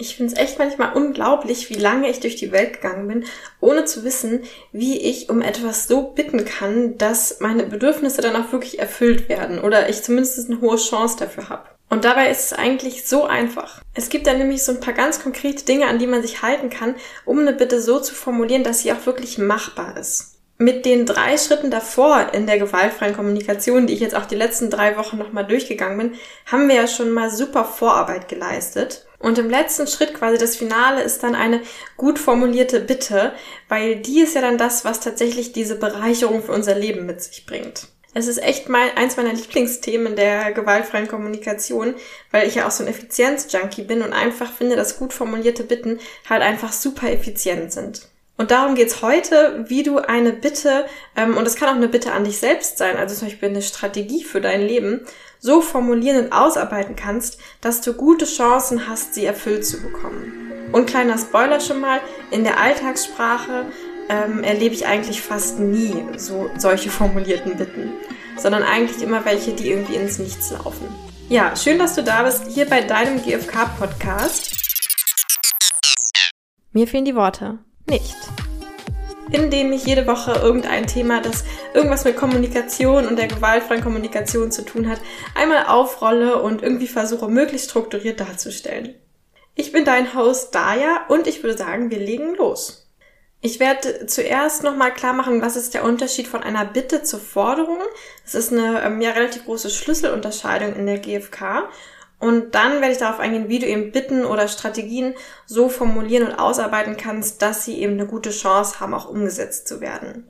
Ich finde es echt manchmal unglaublich, wie lange ich durch die Welt gegangen bin, ohne zu wissen, wie ich um etwas so bitten kann, dass meine Bedürfnisse dann auch wirklich erfüllt werden oder ich zumindest eine hohe Chance dafür habe. Und dabei ist es eigentlich so einfach. Es gibt da nämlich so ein paar ganz konkrete Dinge, an die man sich halten kann, um eine Bitte so zu formulieren, dass sie auch wirklich machbar ist. Mit den drei Schritten davor in der gewaltfreien Kommunikation, die ich jetzt auch die letzten drei Wochen nochmal durchgegangen bin, haben wir ja schon mal super Vorarbeit geleistet. Und im letzten Schritt quasi das Finale ist dann eine gut formulierte Bitte, weil die ist ja dann das, was tatsächlich diese Bereicherung für unser Leben mit sich bringt. Es ist echt mal eins meiner Lieblingsthemen der gewaltfreien Kommunikation, weil ich ja auch so ein Effizienz-Junkie bin und einfach finde, dass gut formulierte Bitten halt einfach super effizient sind. Und darum geht's heute, wie du eine Bitte, ähm, und es kann auch eine Bitte an dich selbst sein, also zum Beispiel eine Strategie für dein Leben, so formulieren und ausarbeiten kannst, dass du gute Chancen hast, sie erfüllt zu bekommen. Und kleiner Spoiler schon mal, in der Alltagssprache ähm, erlebe ich eigentlich fast nie so solche formulierten Bitten, sondern eigentlich immer welche, die irgendwie ins Nichts laufen. Ja, schön, dass du da bist, hier bei deinem GFK-Podcast. Mir fehlen die Worte nicht. In ich jede Woche irgendein Thema, das irgendwas mit Kommunikation und der gewaltfreien Kommunikation zu tun hat, einmal aufrolle und irgendwie versuche, möglichst strukturiert darzustellen. Ich bin dein Host Daya und ich würde sagen, wir legen los. Ich werde zuerst nochmal klar machen, was ist der Unterschied von einer Bitte zur Forderung. Das ist eine ähm, ja, relativ große Schlüsselunterscheidung in der GfK. Und dann werde ich darauf eingehen, wie du eben Bitten oder Strategien so formulieren und ausarbeiten kannst, dass sie eben eine gute Chance haben, auch umgesetzt zu werden.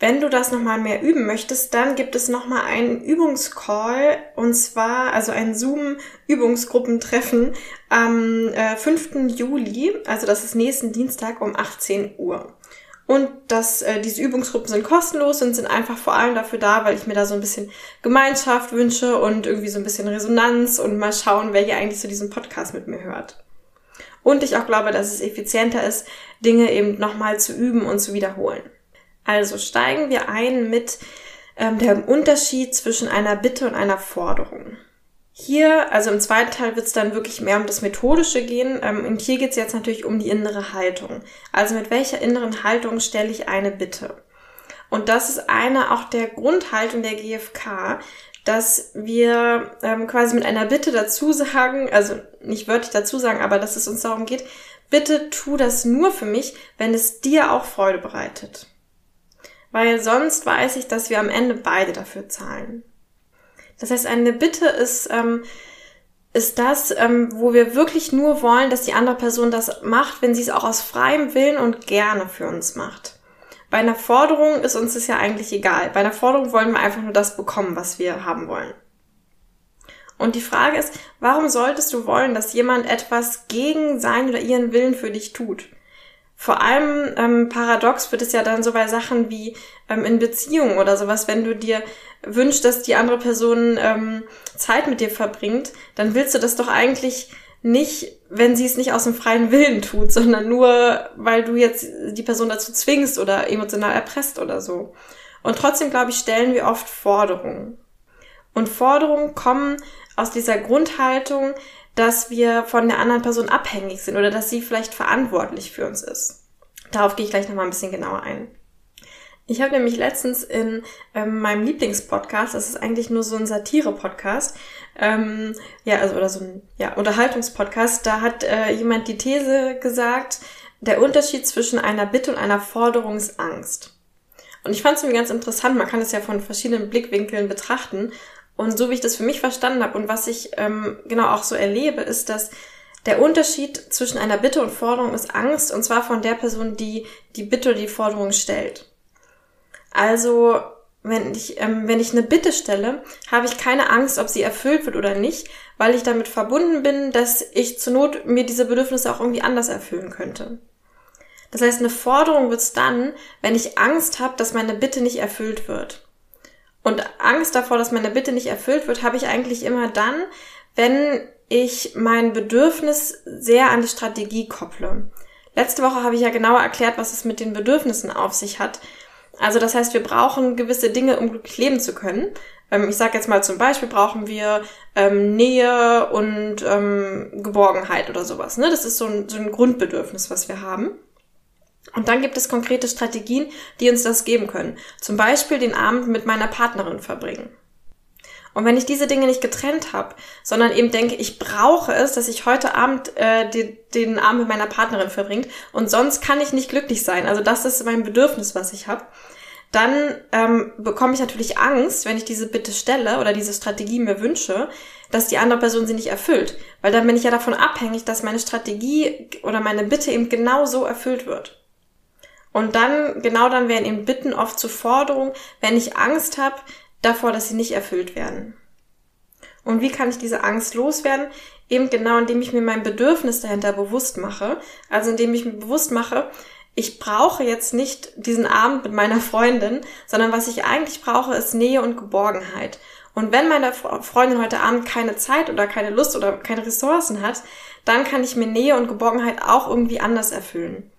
Wenn du das nochmal mehr üben möchtest, dann gibt es nochmal einen Übungscall und zwar, also ein Zoom-Übungsgruppentreffen am äh, 5. Juli, also das ist nächsten Dienstag um 18 Uhr. Und das, äh, diese Übungsgruppen sind kostenlos und sind einfach vor allem dafür da, weil ich mir da so ein bisschen Gemeinschaft wünsche und irgendwie so ein bisschen Resonanz und mal schauen, wer hier eigentlich so diesen Podcast mit mir hört. Und ich auch glaube, dass es effizienter ist, Dinge eben nochmal zu üben und zu wiederholen. Also steigen wir ein mit ähm, dem Unterschied zwischen einer Bitte und einer Forderung. Hier, also im zweiten Teil wird es dann wirklich mehr um das Methodische gehen. Ähm, und hier geht es jetzt natürlich um die innere Haltung. Also mit welcher inneren Haltung stelle ich eine Bitte? Und das ist eine auch der Grundhaltung der GfK, dass wir ähm, quasi mit einer Bitte dazu sagen, also nicht wörtlich dazu sagen, aber dass es uns darum geht, bitte tu das nur für mich, wenn es dir auch Freude bereitet. Weil sonst weiß ich, dass wir am Ende beide dafür zahlen. Das heißt, eine Bitte ist, ähm, ist das, ähm, wo wir wirklich nur wollen, dass die andere Person das macht, wenn sie es auch aus freiem Willen und gerne für uns macht. Bei einer Forderung ist uns das ja eigentlich egal. Bei einer Forderung wollen wir einfach nur das bekommen, was wir haben wollen. Und die Frage ist, warum solltest du wollen, dass jemand etwas gegen seinen oder ihren Willen für dich tut? Vor allem ähm, paradox wird es ja dann so bei Sachen wie ähm, in Beziehungen oder sowas, wenn du dir wünschst, dass die andere Person ähm, Zeit mit dir verbringt, dann willst du das doch eigentlich nicht, wenn sie es nicht aus dem freien Willen tut, sondern nur, weil du jetzt die Person dazu zwingst oder emotional erpresst oder so. Und trotzdem, glaube ich, stellen wir oft Forderungen. Und Forderungen kommen aus dieser Grundhaltung, dass wir von der anderen Person abhängig sind oder dass sie vielleicht verantwortlich für uns ist. Darauf gehe ich gleich nochmal ein bisschen genauer ein. Ich habe nämlich letztens in ähm, meinem Lieblingspodcast, das ist eigentlich nur so ein Satire-Podcast, ähm, ja, also oder so ein ja, Unterhaltungspodcast, da hat äh, jemand die These gesagt, der Unterschied zwischen einer Bitte und einer Forderung ist Angst. Und ich fand es mir ganz interessant, man kann es ja von verschiedenen Blickwinkeln betrachten. Und so wie ich das für mich verstanden habe und was ich ähm, genau auch so erlebe, ist, dass der Unterschied zwischen einer Bitte und Forderung ist Angst, und zwar von der Person, die die Bitte oder die Forderung stellt. Also, wenn ich, ähm, wenn ich eine Bitte stelle, habe ich keine Angst, ob sie erfüllt wird oder nicht, weil ich damit verbunden bin, dass ich zur Not mir diese Bedürfnisse auch irgendwie anders erfüllen könnte. Das heißt, eine Forderung wird es dann, wenn ich Angst habe, dass meine Bitte nicht erfüllt wird. Und Angst davor, dass meine Bitte nicht erfüllt wird, habe ich eigentlich immer dann, wenn ich mein Bedürfnis sehr an die Strategie kopple. Letzte Woche habe ich ja genauer erklärt, was es mit den Bedürfnissen auf sich hat. Also das heißt, wir brauchen gewisse Dinge, um glücklich leben zu können. Ähm, ich sage jetzt mal zum Beispiel, brauchen wir ähm, Nähe und ähm, Geborgenheit oder sowas. Ne? Das ist so ein, so ein Grundbedürfnis, was wir haben. Und dann gibt es konkrete Strategien, die uns das geben können. Zum Beispiel den Abend mit meiner Partnerin verbringen. Und wenn ich diese Dinge nicht getrennt habe, sondern eben denke, ich brauche es, dass ich heute Abend äh, die, den Abend mit meiner Partnerin verbringt und sonst kann ich nicht glücklich sein. Also das ist mein Bedürfnis, was ich habe. Dann ähm, bekomme ich natürlich Angst, wenn ich diese Bitte stelle oder diese Strategie mir wünsche, dass die andere Person sie nicht erfüllt. Weil dann bin ich ja davon abhängig, dass meine Strategie oder meine Bitte eben genau so erfüllt wird. Und dann, genau dann werden eben Bitten oft zur Forderung, wenn ich Angst habe davor, dass sie nicht erfüllt werden. Und wie kann ich diese Angst loswerden? Eben genau, indem ich mir mein Bedürfnis dahinter bewusst mache. Also indem ich mir bewusst mache, ich brauche jetzt nicht diesen Abend mit meiner Freundin, sondern was ich eigentlich brauche, ist Nähe und Geborgenheit. Und wenn meine Freundin heute Abend keine Zeit oder keine Lust oder keine Ressourcen hat, dann kann ich mir Nähe und Geborgenheit auch irgendwie anders erfüllen.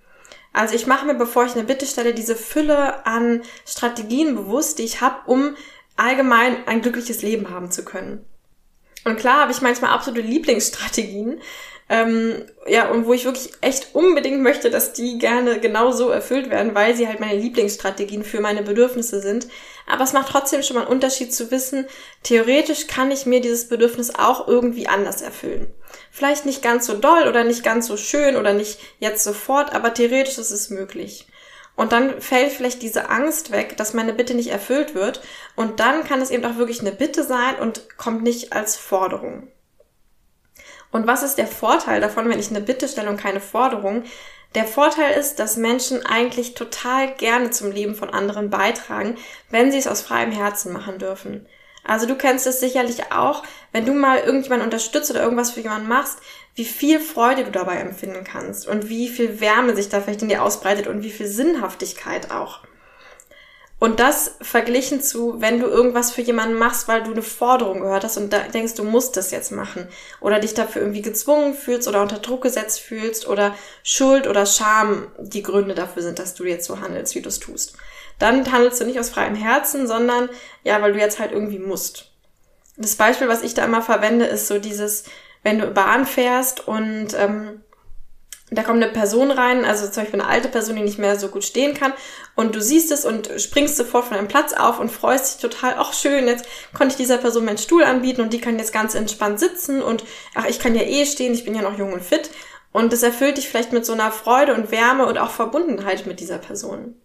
Also ich mache mir, bevor ich eine Bitte stelle, diese Fülle an Strategien bewusst, die ich habe, um allgemein ein glückliches Leben haben zu können. Und klar habe ich manchmal absolute Lieblingsstrategien, ähm, ja, und wo ich wirklich echt unbedingt möchte, dass die gerne genau so erfüllt werden, weil sie halt meine Lieblingsstrategien für meine Bedürfnisse sind. Aber es macht trotzdem schon mal einen Unterschied zu wissen, theoretisch kann ich mir dieses Bedürfnis auch irgendwie anders erfüllen. Vielleicht nicht ganz so doll oder nicht ganz so schön oder nicht jetzt sofort, aber theoretisch ist es möglich. Und dann fällt vielleicht diese Angst weg, dass meine Bitte nicht erfüllt wird. Und dann kann es eben auch wirklich eine Bitte sein und kommt nicht als Forderung. Und was ist der Vorteil davon, wenn ich eine Bitte stelle und keine Forderung? Der Vorteil ist, dass Menschen eigentlich total gerne zum Leben von anderen beitragen, wenn sie es aus freiem Herzen machen dürfen. Also du kennst es sicherlich auch, wenn du mal irgendjemanden unterstützt oder irgendwas für jemanden machst, wie viel Freude du dabei empfinden kannst und wie viel Wärme sich da vielleicht in dir ausbreitet und wie viel Sinnhaftigkeit auch. Und das verglichen zu, wenn du irgendwas für jemanden machst, weil du eine Forderung gehört hast und denkst, du musst das jetzt machen oder dich dafür irgendwie gezwungen fühlst oder unter Druck gesetzt fühlst oder Schuld oder Scham die Gründe dafür sind, dass du jetzt so handelst, wie du es tust. Dann handelst du nicht aus freiem Herzen, sondern ja, weil du jetzt halt irgendwie musst. Das Beispiel, was ich da immer verwende, ist so dieses, wenn du Bahn fährst und ähm, da kommt eine Person rein, also zum Beispiel eine alte Person, die nicht mehr so gut stehen kann, und du siehst es und springst sofort von deinem Platz auf und freust dich total, ach schön, jetzt konnte ich dieser Person meinen Stuhl anbieten und die kann jetzt ganz entspannt sitzen und ach, ich kann ja eh stehen, ich bin ja noch jung und fit. Und das erfüllt dich vielleicht mit so einer Freude und Wärme und auch Verbundenheit mit dieser Person.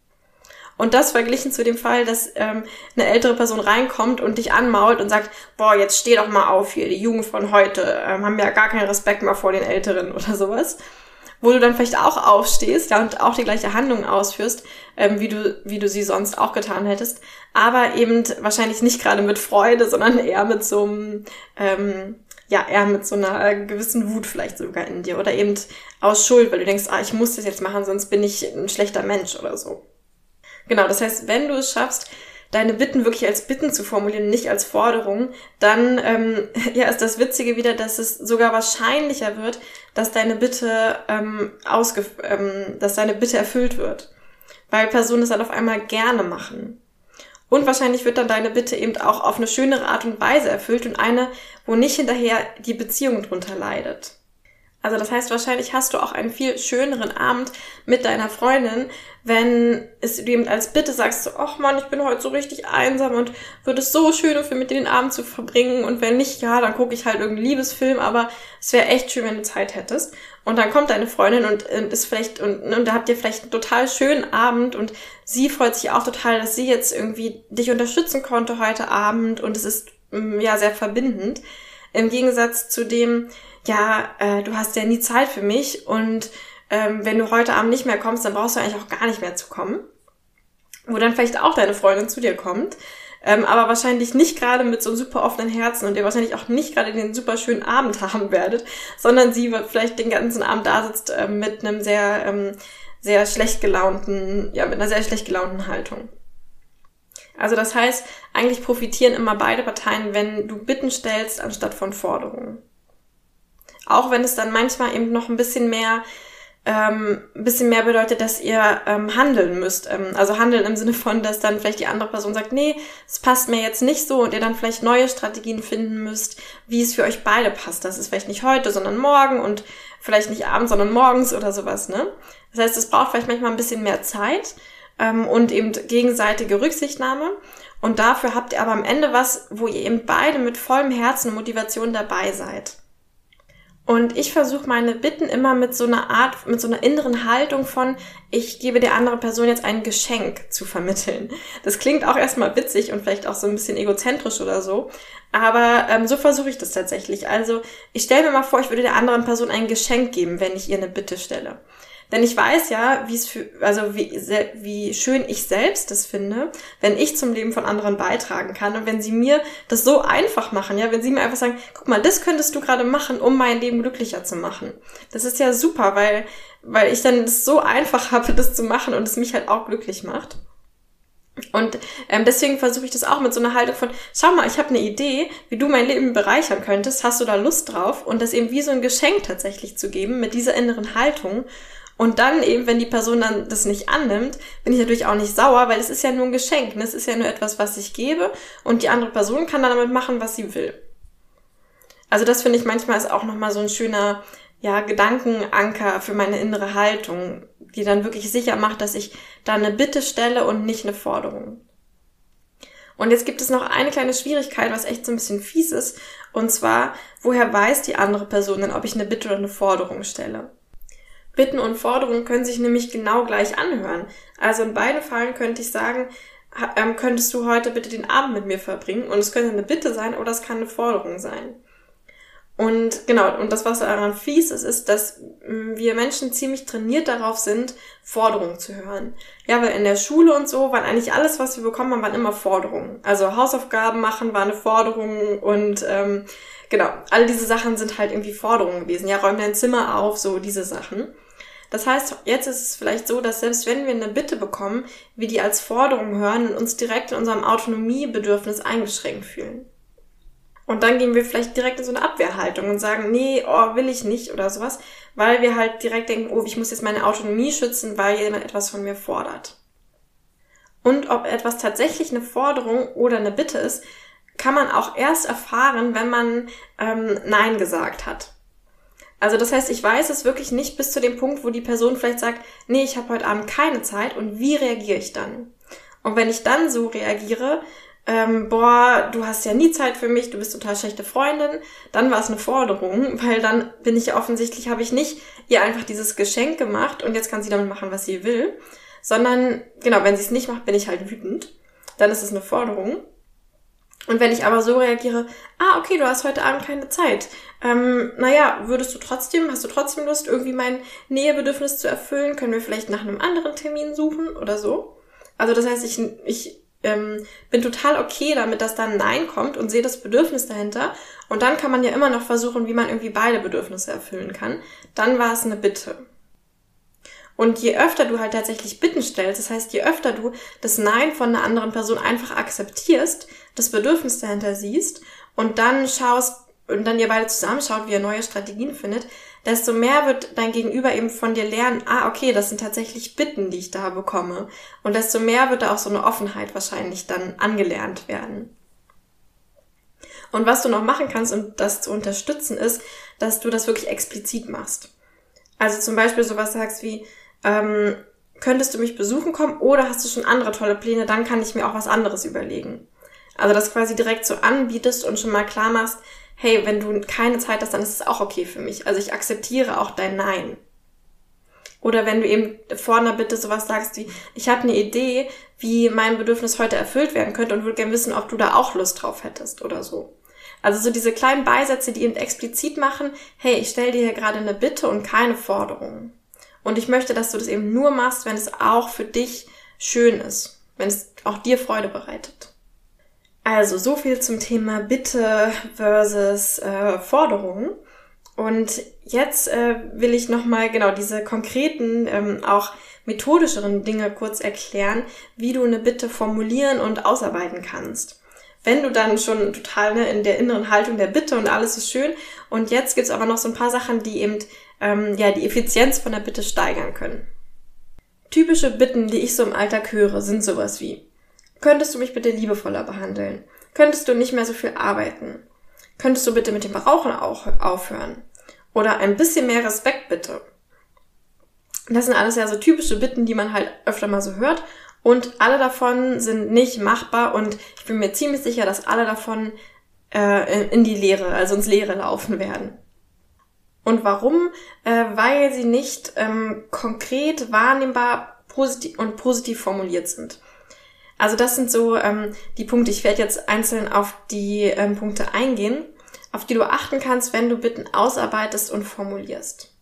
Und das verglichen zu dem Fall, dass ähm, eine ältere Person reinkommt und dich anmault und sagt, boah, jetzt steh doch mal auf hier, die Jugend von heute ähm, haben ja gar keinen Respekt mehr vor den Älteren oder sowas wo du dann vielleicht auch aufstehst ja, und auch die gleiche Handlung ausführst, ähm, wie, du, wie du sie sonst auch getan hättest, aber eben wahrscheinlich nicht gerade mit Freude, sondern eher mit so einem, ähm, ja, eher mit so einer gewissen Wut vielleicht sogar in dir oder eben aus Schuld, weil du denkst, ah, ich muss das jetzt machen, sonst bin ich ein schlechter Mensch oder so. Genau, das heißt, wenn du es schaffst, deine Bitten wirklich als Bitten zu formulieren, nicht als Forderung, dann ähm, ja, ist das Witzige wieder, dass es sogar wahrscheinlicher wird, dass deine Bitte ähm, ausge ähm, dass deine Bitte erfüllt wird. Weil Personen es dann auf einmal gerne machen. Und wahrscheinlich wird dann deine Bitte eben auch auf eine schönere Art und Weise erfüllt und eine, wo nicht hinterher die Beziehung drunter leidet. Also das heißt, wahrscheinlich hast du auch einen viel schöneren Abend mit deiner Freundin, wenn es du eben als Bitte sagst, ach Mann, ich bin heute so richtig einsam und würde es so schön für mit dir den Abend zu verbringen und wenn nicht, ja, dann gucke ich halt irgendeinen Liebesfilm, aber es wäre echt schön, wenn du Zeit hättest. Und dann kommt deine Freundin und, und ist vielleicht und, und da habt ihr vielleicht einen total schönen Abend und sie freut sich auch total, dass sie jetzt irgendwie dich unterstützen konnte heute Abend und es ist mm, ja sehr verbindend. Im Gegensatz zu dem, ja, äh, du hast ja nie Zeit für mich und ähm, wenn du heute Abend nicht mehr kommst, dann brauchst du eigentlich auch gar nicht mehr zu kommen. Wo dann vielleicht auch deine Freundin zu dir kommt, ähm, aber wahrscheinlich nicht gerade mit so einem super offenen Herzen und ihr wahrscheinlich auch nicht gerade den super schönen Abend haben werdet, sondern sie vielleicht den ganzen Abend da sitzt äh, mit einem sehr, ähm, sehr schlecht gelaunten, ja, mit einer sehr schlecht gelaunten Haltung. Also das heißt, eigentlich profitieren immer beide Parteien, wenn du Bitten stellst anstatt von Forderungen. Auch wenn es dann manchmal eben noch ein bisschen mehr ähm, ein bisschen mehr bedeutet, dass ihr ähm, handeln müsst. Ähm, also handeln im Sinne von, dass dann vielleicht die andere Person sagt, nee, es passt mir jetzt nicht so und ihr dann vielleicht neue Strategien finden müsst, wie es für euch beide passt. Das ist vielleicht nicht heute, sondern morgen und vielleicht nicht abends, sondern morgens oder sowas, ne? Das heißt, es braucht vielleicht manchmal ein bisschen mehr Zeit ähm, und eben gegenseitige Rücksichtnahme. Und dafür habt ihr aber am Ende was, wo ihr eben beide mit vollem Herzen und Motivation dabei seid. Und ich versuche meine Bitten immer mit so einer Art, mit so einer inneren Haltung von, ich gebe der anderen Person jetzt ein Geschenk zu vermitteln. Das klingt auch erstmal witzig und vielleicht auch so ein bisschen egozentrisch oder so. Aber ähm, so versuche ich das tatsächlich. Also ich stelle mir mal vor, ich würde der anderen Person ein Geschenk geben, wenn ich ihr eine Bitte stelle. Denn ich weiß ja, wie es für, also wie, wie schön ich selbst das finde, wenn ich zum Leben von anderen beitragen kann und wenn sie mir das so einfach machen, ja, wenn sie mir einfach sagen, guck mal, das könntest du gerade machen, um mein Leben glücklicher zu machen. Das ist ja super, weil, weil ich dann es so einfach habe, das zu machen und es mich halt auch glücklich macht. Und ähm, deswegen versuche ich das auch mit so einer Haltung von, schau mal, ich habe eine Idee, wie du mein Leben bereichern könntest, hast du da Lust drauf? Und das eben wie so ein Geschenk tatsächlich zu geben, mit dieser inneren Haltung. Und dann eben, wenn die Person dann das nicht annimmt, bin ich natürlich auch nicht sauer, weil es ist ja nur ein Geschenk. Ne? Es ist ja nur etwas, was ich gebe und die andere Person kann dann damit machen, was sie will. Also das finde ich manchmal ist auch nochmal so ein schöner, ja, Gedankenanker für meine innere Haltung, die dann wirklich sicher macht, dass ich da eine Bitte stelle und nicht eine Forderung. Und jetzt gibt es noch eine kleine Schwierigkeit, was echt so ein bisschen fies ist. Und zwar, woher weiß die andere Person denn, ob ich eine Bitte oder eine Forderung stelle? Bitten und Forderungen können sich nämlich genau gleich anhören. Also in beiden Fällen könnte ich sagen, ähm, könntest du heute bitte den Abend mit mir verbringen? Und es könnte eine Bitte sein oder es kann eine Forderung sein. Und genau, und das, was daran fies ist, ist, dass mm, wir Menschen ziemlich trainiert darauf sind, Forderungen zu hören. Ja, weil in der Schule und so waren eigentlich alles, was wir bekommen haben, waren immer Forderungen. Also Hausaufgaben machen war eine Forderung und ähm, genau, all diese Sachen sind halt irgendwie Forderungen gewesen. Ja, räum dein Zimmer auf, so diese Sachen. Das heißt, jetzt ist es vielleicht so, dass selbst wenn wir eine Bitte bekommen, wir die als Forderung hören und uns direkt in unserem Autonomiebedürfnis eingeschränkt fühlen. Und dann gehen wir vielleicht direkt in so eine Abwehrhaltung und sagen, nee, oh, will ich nicht oder sowas, weil wir halt direkt denken, oh, ich muss jetzt meine Autonomie schützen, weil jemand etwas von mir fordert. Und ob etwas tatsächlich eine Forderung oder eine Bitte ist, kann man auch erst erfahren, wenn man ähm, Nein gesagt hat. Also das heißt, ich weiß es wirklich nicht bis zu dem Punkt, wo die Person vielleicht sagt, nee, ich habe heute Abend keine Zeit und wie reagiere ich dann? Und wenn ich dann so reagiere, ähm, boah, du hast ja nie Zeit für mich, du bist total schlechte Freundin, dann war es eine Forderung, weil dann bin ich ja offensichtlich, habe ich nicht ihr einfach dieses Geschenk gemacht und jetzt kann sie damit machen, was sie will, sondern genau, wenn sie es nicht macht, bin ich halt wütend. Dann ist es eine Forderung. Und wenn ich aber so reagiere, ah, okay, du hast heute Abend keine Zeit. Ähm, naja, würdest du trotzdem, hast du trotzdem Lust, irgendwie mein Nähebedürfnis zu erfüllen? Können wir vielleicht nach einem anderen Termin suchen oder so? Also das heißt, ich, ich ähm, bin total okay damit, dass da ein Nein kommt und sehe das Bedürfnis dahinter. Und dann kann man ja immer noch versuchen, wie man irgendwie beide Bedürfnisse erfüllen kann. Dann war es eine Bitte. Und je öfter du halt tatsächlich Bitten stellst, das heißt, je öfter du das Nein von einer anderen Person einfach akzeptierst, das Bedürfnis dahinter siehst und dann schaust und dann ihr beide zusammenschaut, wie ihr neue Strategien findet, desto mehr wird dein Gegenüber eben von dir lernen, ah, okay, das sind tatsächlich Bitten, die ich da bekomme. Und desto mehr wird da auch so eine Offenheit wahrscheinlich dann angelernt werden. Und was du noch machen kannst, um das zu unterstützen, ist, dass du das wirklich explizit machst. Also zum Beispiel sowas sagst wie, ähm, könntest du mich besuchen kommen oder hast du schon andere tolle Pläne, dann kann ich mir auch was anderes überlegen. Also das quasi direkt so anbietest und schon mal klar machst, hey, wenn du keine Zeit hast, dann ist es auch okay für mich. Also ich akzeptiere auch dein Nein. Oder wenn du eben vor einer Bitte sowas sagst wie, ich habe eine Idee, wie mein Bedürfnis heute erfüllt werden könnte und würde gerne wissen, ob du da auch Lust drauf hättest oder so. Also so diese kleinen Beisätze, die eben explizit machen, hey, ich stelle dir hier gerade eine Bitte und keine Forderung. Und ich möchte, dass du das eben nur machst, wenn es auch für dich schön ist, wenn es auch dir Freude bereitet. Also so viel zum Thema Bitte versus äh, Forderungen. Und jetzt äh, will ich nochmal genau diese konkreten, ähm, auch methodischeren Dinge kurz erklären, wie du eine Bitte formulieren und ausarbeiten kannst. Wenn du dann schon total ne, in der inneren Haltung der Bitte und alles ist schön und jetzt gibt's aber noch so ein paar Sachen, die eben ähm, ja, die Effizienz von der Bitte steigern können. Typische Bitten, die ich so im Alltag höre, sind sowas wie, könntest du mich bitte liebevoller behandeln? Könntest du nicht mehr so viel arbeiten? Könntest du bitte mit dem Rauchen auch aufhören? Oder ein bisschen mehr Respekt bitte? Das sind alles ja so typische Bitten, die man halt öfter mal so hört. Und alle davon sind nicht machbar und ich bin mir ziemlich sicher, dass alle davon äh, in die Leere, also ins Leere laufen werden. Und warum? Äh, weil sie nicht ähm, konkret wahrnehmbar positiv und positiv formuliert sind. Also das sind so ähm, die Punkte. Ich werde jetzt einzeln auf die ähm, Punkte eingehen, auf die du achten kannst, wenn du Bitten ausarbeitest und formulierst.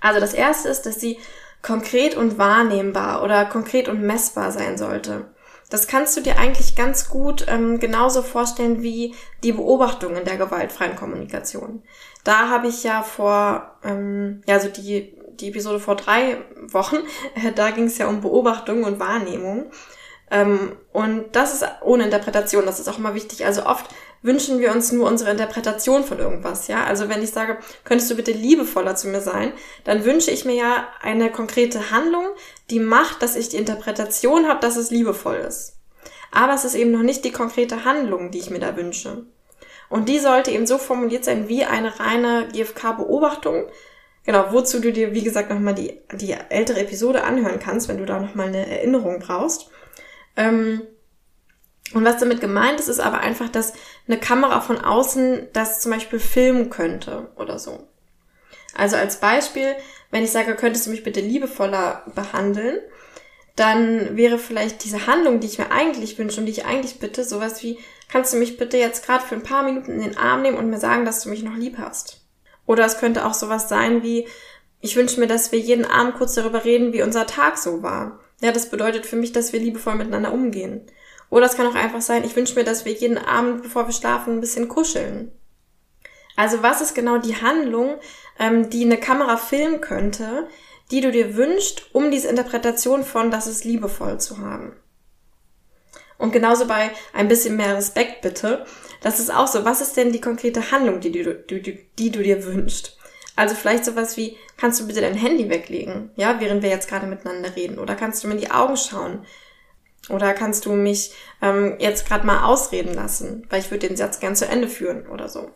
Also das erste ist, dass sie konkret und wahrnehmbar oder konkret und messbar sein sollte. Das kannst du dir eigentlich ganz gut ähm, genauso vorstellen wie die Beobachtung in der gewaltfreien Kommunikation. Da habe ich ja vor, ähm, ja, so die, die Episode vor drei Wochen, äh, da ging es ja um Beobachtung und Wahrnehmung. Ähm, und das ist ohne Interpretation, das ist auch immer wichtig. Also oft wünschen wir uns nur unsere Interpretation von irgendwas, ja. Also wenn ich sage, könntest du bitte liebevoller zu mir sein, dann wünsche ich mir ja eine konkrete Handlung, die macht, dass ich die Interpretation habe, dass es liebevoll ist. Aber es ist eben noch nicht die konkrete Handlung, die ich mir da wünsche. Und die sollte eben so formuliert sein wie eine reine GFK-Beobachtung. Genau, wozu du dir, wie gesagt, nochmal die, die ältere Episode anhören kannst, wenn du da nochmal eine Erinnerung brauchst. Ähm, und was damit gemeint ist, ist aber einfach, dass eine Kamera von außen das zum Beispiel filmen könnte oder so. Also als Beispiel, wenn ich sage, könntest du mich bitte liebevoller behandeln, dann wäre vielleicht diese Handlung, die ich mir eigentlich wünsche und die ich eigentlich bitte, sowas wie, kannst du mich bitte jetzt gerade für ein paar Minuten in den Arm nehmen und mir sagen, dass du mich noch lieb hast? Oder es könnte auch sowas sein wie, ich wünsche mir, dass wir jeden Abend kurz darüber reden, wie unser Tag so war. Ja, das bedeutet für mich, dass wir liebevoll miteinander umgehen. Oder es kann auch einfach sein, ich wünsche mir, dass wir jeden Abend, bevor wir schlafen, ein bisschen kuscheln. Also was ist genau die Handlung, ähm, die eine Kamera filmen könnte, die du dir wünschst, um diese Interpretation von das ist liebevoll zu haben? Und genauso bei ein bisschen mehr Respekt bitte. Das ist auch so. Was ist denn die konkrete Handlung, die du, die, die du dir wünschst? Also vielleicht sowas wie, kannst du bitte dein Handy weglegen, ja, während wir jetzt gerade miteinander reden? Oder kannst du mir in die Augen schauen? Oder kannst du mich ähm, jetzt gerade mal ausreden lassen, weil ich würde den Satz gern zu Ende führen oder so.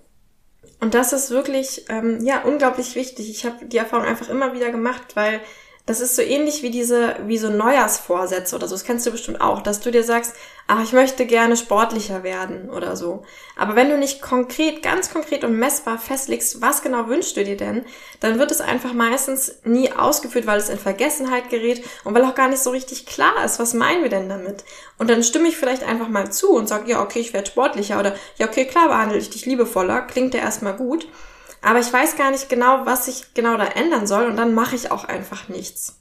Und das ist wirklich, ähm, ja, unglaublich wichtig. Ich habe die Erfahrung einfach immer wieder gemacht, weil das ist so ähnlich wie diese, wie so Neujahrsvorsätze oder so. Das kennst du bestimmt auch, dass du dir sagst, ach, ich möchte gerne sportlicher werden oder so. Aber wenn du nicht konkret, ganz konkret und messbar festlegst, was genau wünschst du dir denn, dann wird es einfach meistens nie ausgeführt, weil es in Vergessenheit gerät und weil auch gar nicht so richtig klar ist, was meinen wir denn damit. Und dann stimme ich vielleicht einfach mal zu und sage, ja, okay, ich werde sportlicher oder ja, okay, klar behandle ich dich liebevoller, klingt ja erstmal gut. Aber ich weiß gar nicht genau, was ich genau da ändern soll und dann mache ich auch einfach nichts.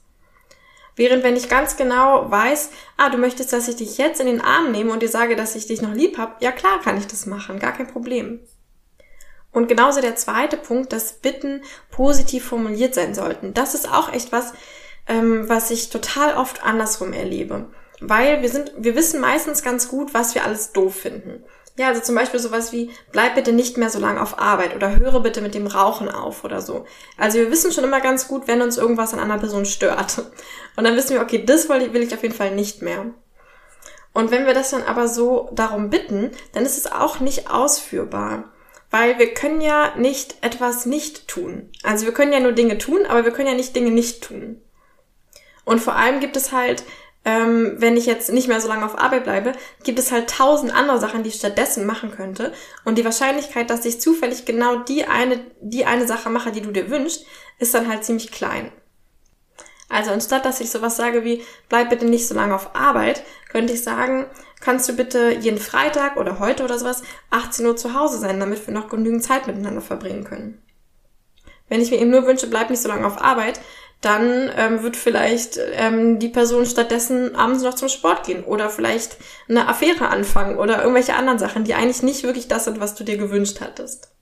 Während wenn ich ganz genau weiß, ah, du möchtest, dass ich dich jetzt in den Arm nehme und dir sage, dass ich dich noch lieb habe, ja klar kann ich das machen, gar kein Problem. Und genauso der zweite Punkt, dass Bitten positiv formuliert sein sollten. Das ist auch echt was, ähm, was ich total oft andersrum erlebe. Weil wir sind, wir wissen meistens ganz gut, was wir alles doof finden. Ja, also zum Beispiel sowas wie, bleib bitte nicht mehr so lange auf Arbeit oder höre bitte mit dem Rauchen auf oder so. Also wir wissen schon immer ganz gut, wenn uns irgendwas an einer Person stört. Und dann wissen wir, okay, das will ich auf jeden Fall nicht mehr. Und wenn wir das dann aber so darum bitten, dann ist es auch nicht ausführbar. Weil wir können ja nicht etwas nicht tun. Also wir können ja nur Dinge tun, aber wir können ja nicht Dinge nicht tun. Und vor allem gibt es halt ähm, wenn ich jetzt nicht mehr so lange auf Arbeit bleibe, gibt es halt tausend andere Sachen, die ich stattdessen machen könnte. Und die Wahrscheinlichkeit, dass ich zufällig genau die eine, die eine Sache mache, die du dir wünschst, ist dann halt ziemlich klein. Also anstatt dass ich sowas sage wie, bleib bitte nicht so lange auf Arbeit, könnte ich sagen, kannst du bitte jeden Freitag oder heute oder sowas 18 Uhr zu Hause sein, damit wir noch genügend Zeit miteinander verbringen können. Wenn ich mir eben nur wünsche, bleib nicht so lange auf Arbeit, dann ähm, wird vielleicht ähm, die Person stattdessen abends noch zum Sport gehen oder vielleicht eine Affäre anfangen oder irgendwelche anderen Sachen, die eigentlich nicht wirklich das sind, was du dir gewünscht hattest.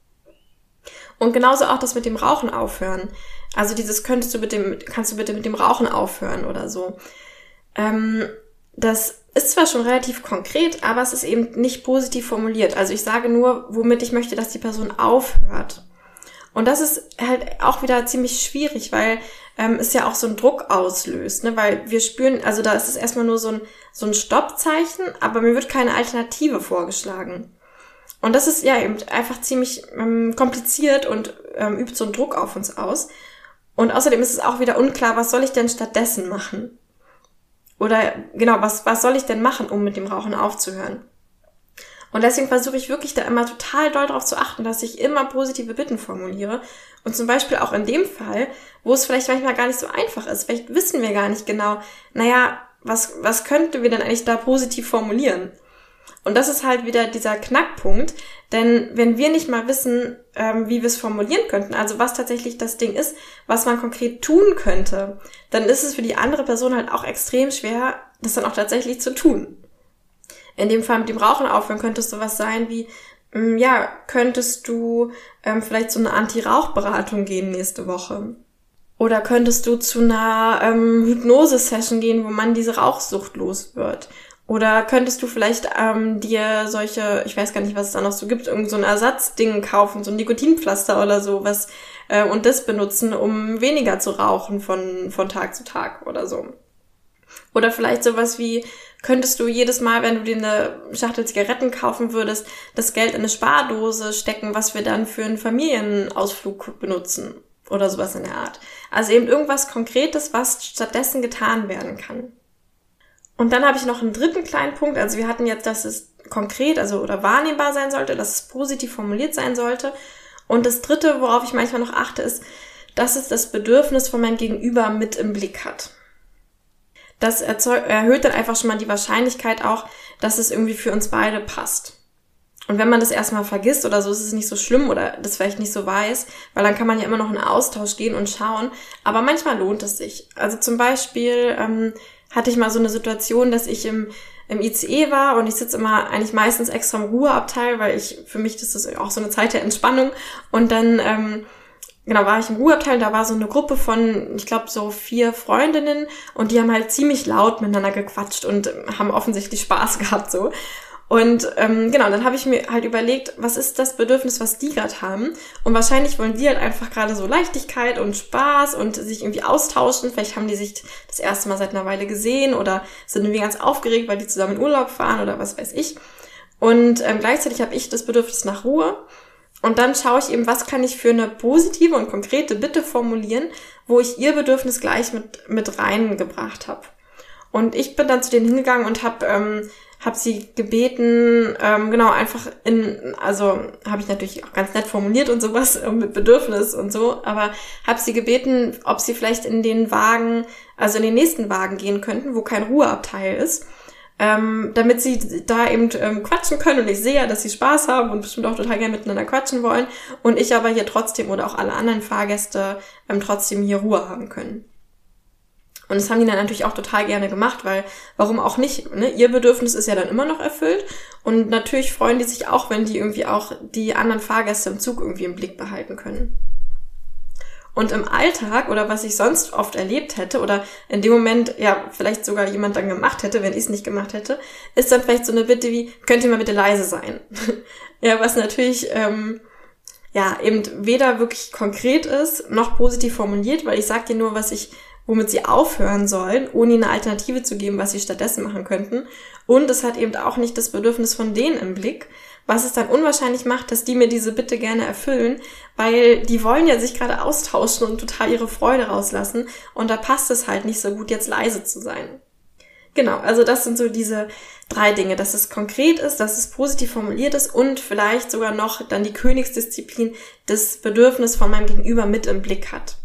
Und genauso auch das mit dem Rauchen aufhören. Also dieses könntest du mit dem, kannst du bitte mit dem Rauchen aufhören oder so. Ähm, das ist zwar schon relativ konkret, aber es ist eben nicht positiv formuliert. Also ich sage nur, womit ich möchte, dass die Person aufhört. Und das ist halt auch wieder ziemlich schwierig, weil ähm, es ja auch so einen Druck auslöst, ne? weil wir spüren, also da ist es erstmal nur so ein, so ein Stoppzeichen, aber mir wird keine Alternative vorgeschlagen. Und das ist ja eben einfach ziemlich ähm, kompliziert und ähm, übt so einen Druck auf uns aus. Und außerdem ist es auch wieder unklar, was soll ich denn stattdessen machen? Oder genau, was, was soll ich denn machen, um mit dem Rauchen aufzuhören? Und deswegen versuche ich wirklich da immer total doll darauf zu achten, dass ich immer positive Bitten formuliere. Und zum Beispiel auch in dem Fall, wo es vielleicht manchmal gar nicht so einfach ist. Vielleicht wissen wir gar nicht genau, naja, was, was könnten wir denn eigentlich da positiv formulieren? Und das ist halt wieder dieser Knackpunkt, denn wenn wir nicht mal wissen, ähm, wie wir es formulieren könnten, also was tatsächlich das Ding ist, was man konkret tun könnte, dann ist es für die andere Person halt auch extrem schwer, das dann auch tatsächlich zu tun. In dem Fall mit dem Rauchen aufhören könnte es sowas sein wie, ähm, ja, könntest du ähm, vielleicht zu einer Anti-Rauch-Beratung gehen nächste Woche? Oder könntest du zu einer ähm, Hypnose-Session gehen, wo man diese Rauchsucht los wird? Oder könntest du vielleicht ähm, dir solche, ich weiß gar nicht, was es da noch so gibt, irgend so ein Ersatzding kaufen, so ein Nikotinpflaster oder so, was äh, und das benutzen, um weniger zu rauchen von, von Tag zu Tag oder so. Oder vielleicht sowas wie, könntest du jedes Mal, wenn du dir eine Schachtel Zigaretten kaufen würdest, das Geld in eine Spardose stecken, was wir dann für einen Familienausflug benutzen. Oder sowas in der Art. Also eben irgendwas Konkretes, was stattdessen getan werden kann. Und dann habe ich noch einen dritten kleinen Punkt. Also wir hatten jetzt, dass es konkret, also oder wahrnehmbar sein sollte, dass es positiv formuliert sein sollte. Und das dritte, worauf ich manchmal noch achte, ist, dass es das Bedürfnis von meinem Gegenüber mit im Blick hat. Das erhöht dann einfach schon mal die Wahrscheinlichkeit auch, dass es irgendwie für uns beide passt. Und wenn man das erstmal vergisst oder so, ist es nicht so schlimm oder das vielleicht nicht so weiß, weil dann kann man ja immer noch in Austausch gehen und schauen. Aber manchmal lohnt es sich. Also zum Beispiel ähm, hatte ich mal so eine Situation, dass ich im, im ICE war und ich sitze immer eigentlich meistens extra im Ruheabteil, weil ich, für mich das ist auch so eine Zeit der Entspannung. Und dann, ähm, genau, war ich im Ruheabteil, da war so eine Gruppe von, ich glaube, so vier Freundinnen und die haben halt ziemlich laut miteinander gequatscht und haben offensichtlich Spaß gehabt so. Und ähm, genau, dann habe ich mir halt überlegt, was ist das Bedürfnis, was die gerade haben? Und wahrscheinlich wollen die halt einfach gerade so Leichtigkeit und Spaß und sich irgendwie austauschen. Vielleicht haben die sich das erste Mal seit einer Weile gesehen oder sind irgendwie ganz aufgeregt, weil die zusammen in Urlaub fahren oder was weiß ich. Und ähm, gleichzeitig habe ich das Bedürfnis nach Ruhe. Und dann schaue ich eben, was kann ich für eine positive und konkrete Bitte formulieren, wo ich ihr Bedürfnis gleich mit, mit reingebracht habe. Und ich bin dann zu denen hingegangen und habe ähm, habe sie gebeten, ähm, genau, einfach in, also habe ich natürlich auch ganz nett formuliert und sowas äh, mit Bedürfnis und so, aber habe sie gebeten, ob sie vielleicht in den Wagen, also in den nächsten Wagen gehen könnten, wo kein Ruheabteil ist, ähm, damit sie da eben ähm, quatschen können und ich sehe ja, dass sie Spaß haben und bestimmt auch total gerne miteinander quatschen wollen und ich aber hier trotzdem oder auch alle anderen Fahrgäste ähm, trotzdem hier Ruhe haben können. Und das haben die dann natürlich auch total gerne gemacht, weil warum auch nicht? Ne? Ihr Bedürfnis ist ja dann immer noch erfüllt. Und natürlich freuen die sich auch, wenn die irgendwie auch die anderen Fahrgäste im Zug irgendwie im Blick behalten können. Und im Alltag oder was ich sonst oft erlebt hätte oder in dem Moment ja vielleicht sogar jemand dann gemacht hätte, wenn ich es nicht gemacht hätte, ist dann vielleicht so eine Bitte wie, könnt ihr mal bitte leise sein? ja, was natürlich ähm, ja eben weder wirklich konkret ist noch positiv formuliert, weil ich sage dir nur, was ich womit sie aufhören sollen, ohne ihnen eine Alternative zu geben, was sie stattdessen machen könnten. Und es hat eben auch nicht das Bedürfnis von denen im Blick, was es dann unwahrscheinlich macht, dass die mir diese Bitte gerne erfüllen, weil die wollen ja sich gerade austauschen und total ihre Freude rauslassen. Und da passt es halt nicht so gut, jetzt leise zu sein. Genau, also das sind so diese drei Dinge, dass es konkret ist, dass es positiv formuliert ist und vielleicht sogar noch dann die Königsdisziplin das Bedürfnis von meinem Gegenüber mit im Blick hat.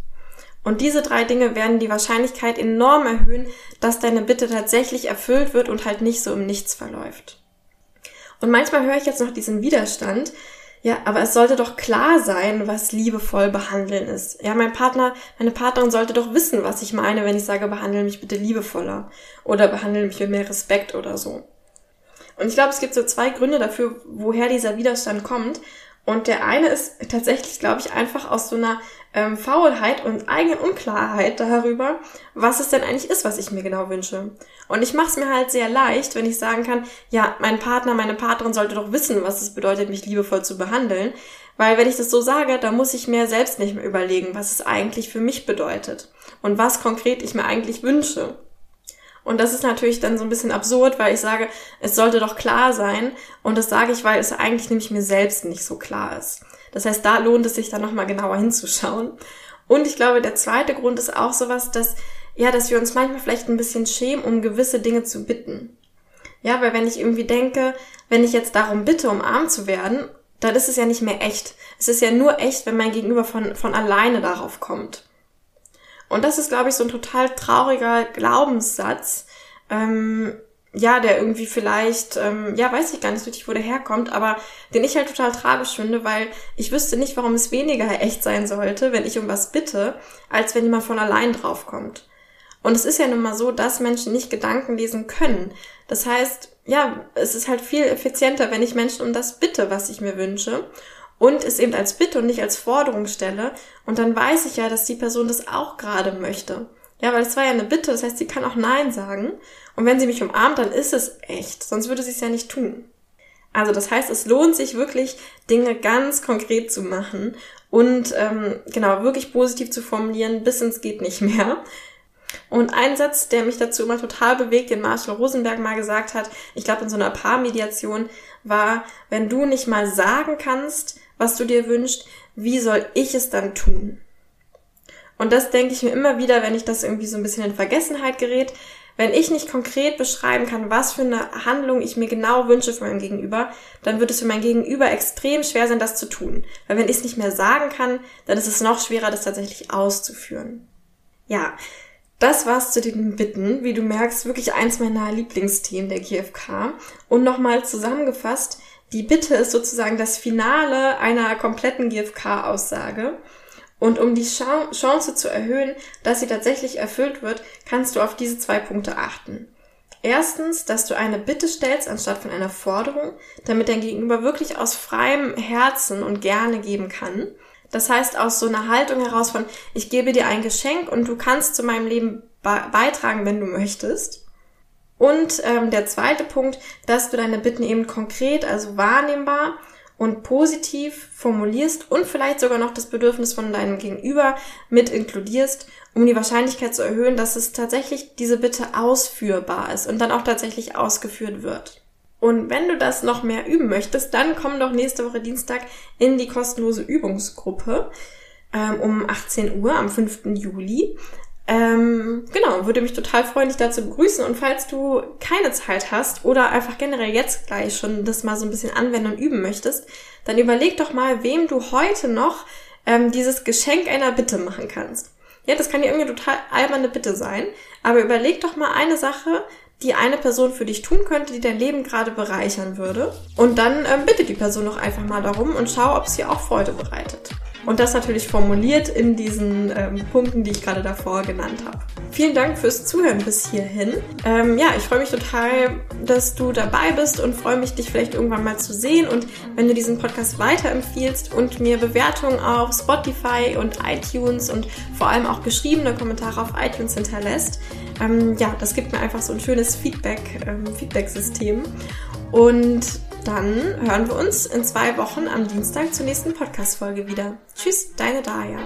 Und diese drei Dinge werden die Wahrscheinlichkeit enorm erhöhen, dass deine Bitte tatsächlich erfüllt wird und halt nicht so im Nichts verläuft. Und manchmal höre ich jetzt noch diesen Widerstand, ja, aber es sollte doch klar sein, was liebevoll behandeln ist. Ja, mein Partner, meine Partnerin sollte doch wissen, was ich meine, wenn ich sage, behandle mich bitte liebevoller oder behandle mich mit mehr Respekt oder so. Und ich glaube, es gibt so zwei Gründe dafür, woher dieser Widerstand kommt. Und der eine ist tatsächlich, glaube ich, einfach aus so einer ähm, Faulheit und eigenen Unklarheit darüber, was es denn eigentlich ist, was ich mir genau wünsche. Und ich mache es mir halt sehr leicht, wenn ich sagen kann, ja, mein Partner, meine Partnerin sollte doch wissen, was es bedeutet, mich liebevoll zu behandeln. Weil wenn ich das so sage, dann muss ich mir selbst nicht mehr überlegen, was es eigentlich für mich bedeutet und was konkret ich mir eigentlich wünsche. Und das ist natürlich dann so ein bisschen absurd, weil ich sage, es sollte doch klar sein. Und das sage ich, weil es eigentlich nämlich mir selbst nicht so klar ist. Das heißt, da lohnt es sich dann nochmal genauer hinzuschauen. Und ich glaube, der zweite Grund ist auch sowas, dass, ja, dass wir uns manchmal vielleicht ein bisschen schämen, um gewisse Dinge zu bitten. Ja, weil wenn ich irgendwie denke, wenn ich jetzt darum bitte, umarmt zu werden, dann ist es ja nicht mehr echt. Es ist ja nur echt, wenn mein Gegenüber von, von alleine darauf kommt. Und das ist, glaube ich, so ein total trauriger Glaubenssatz, ähm, ja, der irgendwie vielleicht, ähm, ja, weiß ich gar nicht richtig, wo der herkommt, aber den ich halt total tragisch finde, weil ich wüsste nicht, warum es weniger echt sein sollte, wenn ich um was bitte, als wenn jemand von allein draufkommt. Und es ist ja nun mal so, dass Menschen nicht Gedanken lesen können. Das heißt, ja, es ist halt viel effizienter, wenn ich Menschen um das bitte, was ich mir wünsche und es eben als Bitte und nicht als Forderung stelle. Und dann weiß ich ja, dass die Person das auch gerade möchte. Ja, weil es war ja eine Bitte, das heißt, sie kann auch Nein sagen. Und wenn sie mich umarmt, dann ist es echt, sonst würde sie es ja nicht tun. Also das heißt, es lohnt sich wirklich, Dinge ganz konkret zu machen und ähm, genau wirklich positiv zu formulieren, bis ins geht nicht mehr. Und ein Satz, der mich dazu immer total bewegt, den Marshall Rosenberg mal gesagt hat, ich glaube in so einer Paarmediation, war, wenn du nicht mal sagen kannst, was du dir wünschst, wie soll ich es dann tun? Und das denke ich mir immer wieder, wenn ich das irgendwie so ein bisschen in Vergessenheit gerät. Wenn ich nicht konkret beschreiben kann, was für eine Handlung ich mir genau wünsche von meinem Gegenüber, dann wird es für mein Gegenüber extrem schwer sein, das zu tun. Weil wenn ich es nicht mehr sagen kann, dann ist es noch schwerer, das tatsächlich auszuführen. Ja, das war's zu den Bitten. Wie du merkst, wirklich eins meiner Lieblingsthemen der GfK. Und nochmal zusammengefasst, die Bitte ist sozusagen das Finale einer kompletten GfK-Aussage. Und um die Chance zu erhöhen, dass sie tatsächlich erfüllt wird, kannst du auf diese zwei Punkte achten. Erstens, dass du eine Bitte stellst anstatt von einer Forderung, damit dein Gegenüber wirklich aus freiem Herzen und gerne geben kann. Das heißt, aus so einer Haltung heraus von, ich gebe dir ein Geschenk und du kannst zu meinem Leben beitragen, wenn du möchtest. Und ähm, der zweite Punkt, dass du deine Bitten eben konkret, also wahrnehmbar und positiv formulierst und vielleicht sogar noch das Bedürfnis von deinem Gegenüber mit inkludierst, um die Wahrscheinlichkeit zu erhöhen, dass es tatsächlich diese Bitte ausführbar ist und dann auch tatsächlich ausgeführt wird. Und wenn du das noch mehr üben möchtest, dann komm doch nächste Woche Dienstag in die kostenlose Übungsgruppe ähm, um 18 Uhr am 5. Juli. Ähm, genau, würde mich total freuen, dich da zu begrüßen. Und falls du keine Zeit hast oder einfach generell jetzt gleich schon das mal so ein bisschen anwenden und üben möchtest, dann überleg doch mal, wem du heute noch ähm, dieses Geschenk einer Bitte machen kannst. Ja, das kann ja irgendwie total alberne Bitte sein, aber überleg doch mal eine Sache, die eine Person für dich tun könnte, die dein Leben gerade bereichern würde. Und dann ähm, bitte die Person noch einfach mal darum und schau, ob es ihr auch Freude bereitet. Und das natürlich formuliert in diesen ähm, Punkten, die ich gerade davor genannt habe. Vielen Dank fürs Zuhören bis hierhin. Ähm, ja, ich freue mich total, dass du dabei bist und freue mich, dich vielleicht irgendwann mal zu sehen. Und wenn du diesen Podcast weiterempfiehlst und mir Bewertungen auf Spotify und iTunes und vor allem auch geschriebene Kommentare auf iTunes hinterlässt, ähm, ja, das gibt mir einfach so ein schönes Feedback, ähm, Feedback-System. Und dann hören wir uns in zwei Wochen am Dienstag zur nächsten Podcast-Folge wieder. Tschüss, deine Daya.